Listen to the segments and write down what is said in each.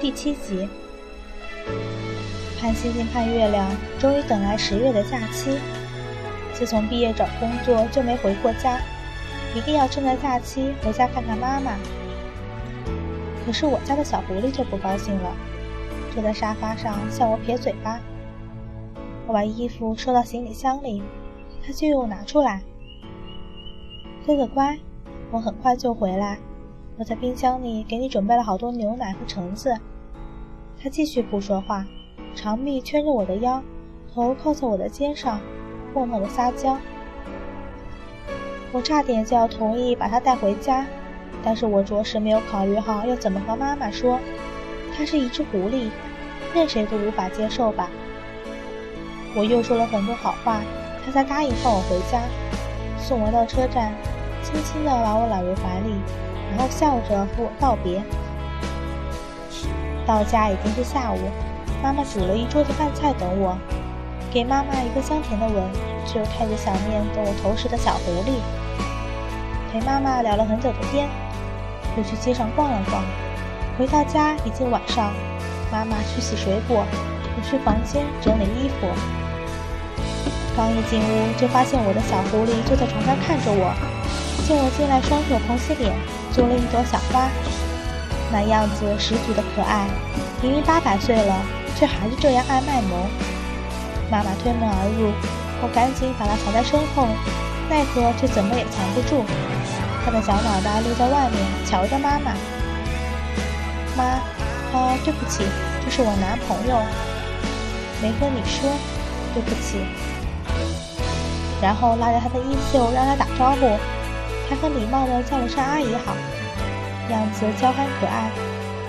第七集盼星星盼月亮终于等来十月的假期自从毕业找工作就没回过家一定要趁着假期回家看看妈妈可是我家的小狐狸就不高兴了坐在沙发上向我撇嘴巴我把衣服收到行李箱里它却又拿出来哥哥乖，我很快就回来。我在冰箱里给你准备了好多牛奶和橙子。他继续不说话，长臂圈着我的腰，头靠在我的肩上，默默的撒娇。我差点就要同意把他带回家，但是我着实没有考虑好要怎么和妈妈说。它是一只狐狸，任谁都无法接受吧。我又说了很多好话，他才答应放我回家，送我到车站，轻轻地把我揽入怀里。然后笑着和我道别。到家已经是下午，妈妈煮了一桌子饭菜等我，给妈妈一个香甜的吻，却又开着小面等我投食的小狐狸。陪妈妈聊了很久的天，又去街上逛了逛。回到家已经晚上，妈妈去洗水果，我去房间整理衣服。刚一进屋，就发现我的小狐狸就在床上看着我，见我进来，双手捧起脸。做了一朵小花，那样子十足的可爱。明明八百岁了，却还是这样爱卖萌。妈妈推门而入，我赶紧把她藏在身后，奈何却怎么也藏不住。她的小脑袋露在外面，瞧着妈妈。妈，哦，对不起，这是我男朋友，没和你说，对不起。然后拉着他的衣袖，让他打招呼。还很礼貌地叫了声“阿姨好”，样子娇憨可爱。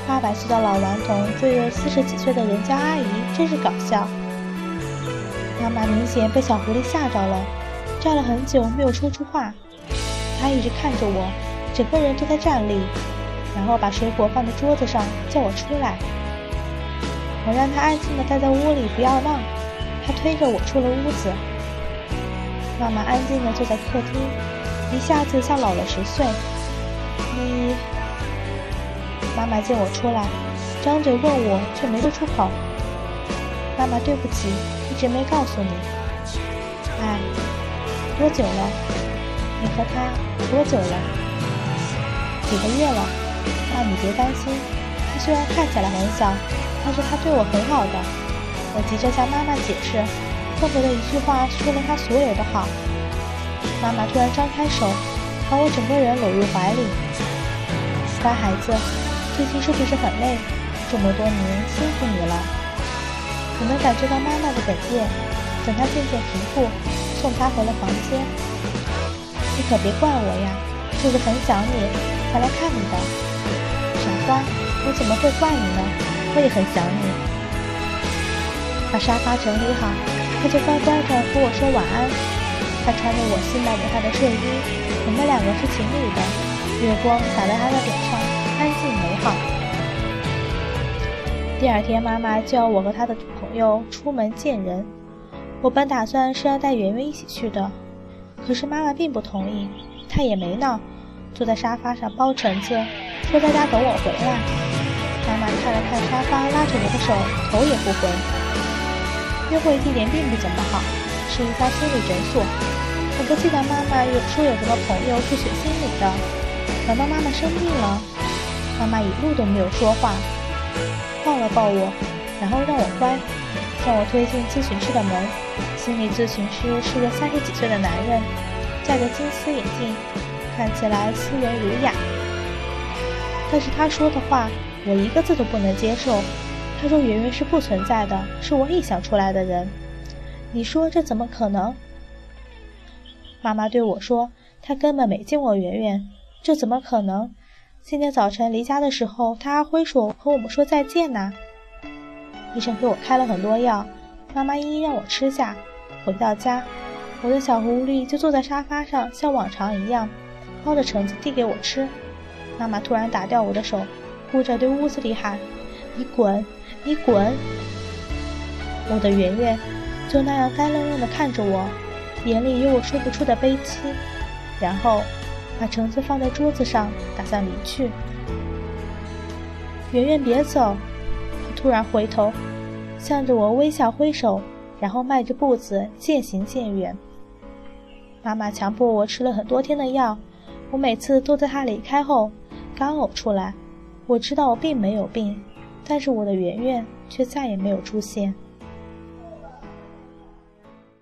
八百岁的老顽童对着四十几岁的人叫阿姨，真是搞笑。妈妈明显被小狐狸吓着了，站了很久没有说出话。她一直看着我，整个人都在站立，然后把水果放在桌子上，叫我出来。我让她安静地待在屋里，不要闹。她推着我出了屋子。妈妈安静地坐在客厅。一下子像老了十岁。你，妈妈见我出来，张嘴问我，却没说出口。妈妈，对不起，一直没告诉你。哎，多久了？你和他多久了？几个月了。那你别担心，他虽然看起来很小，但是他对我很好的。我急着向妈妈解释，后悔的一句话说了他所有的好。妈妈突然张开手，把我整个人搂入怀里。乖孩子，最近是不是很累？这么多年辛苦你了。我能感觉到妈妈的哽咽。等她渐渐平复，送她回了房间。你可别怪我呀，就是很想你才来看你的。傻瓜，我怎么会怪你呢？我也很想你。把沙发整理好，他就乖乖的和我说晚安。他穿着我新买给他的睡衣，我们两个是情侣的。月光洒在他的脸上，安静美好。第二天，妈妈叫我和他的朋友出门见人。我本打算是要带圆圆一起去的，可是妈妈并不同意。她也没闹，坐在沙发上剥橙子，说在家等我回来。妈妈看了看沙发，拉着我的手，头也不回。约会地点并不怎么好，是一家心理诊所。我不记得妈妈有说有什么朋友是学心理的，难道妈妈生病了？妈妈一路都没有说话，抱了抱我，然后让我乖，向我推进咨询室的门。心理咨询师是个三十几岁的男人，戴着金丝眼镜，看起来斯文儒雅。但是他说的话，我一个字都不能接受。他说圆圆是不存在的，是我臆想出来的人。你说这怎么可能？妈妈对我说：“她根本没见过圆圆，这怎么可能？今天早晨离家的时候，她还挥手和我们说再见呢。”医生给我开了很多药，妈妈一一让我吃下。回到家，我的小狐狸就坐在沙发上，像往常一样，剥着橙子递给我吃。妈妈突然打掉我的手，哭着对屋子里喊：“你滚，你滚！”我的圆圆就那样呆愣愣地看着我。眼里有我说不出的悲戚，然后把橙子放在桌子上，打算离去。圆圆，别走！他突然回头，向着我微笑挥手，然后迈着步子渐行渐远。妈妈强迫我吃了很多天的药，我每次都在她离开后干呕出来。我知道我并没有病，但是我的圆圆却再也没有出现。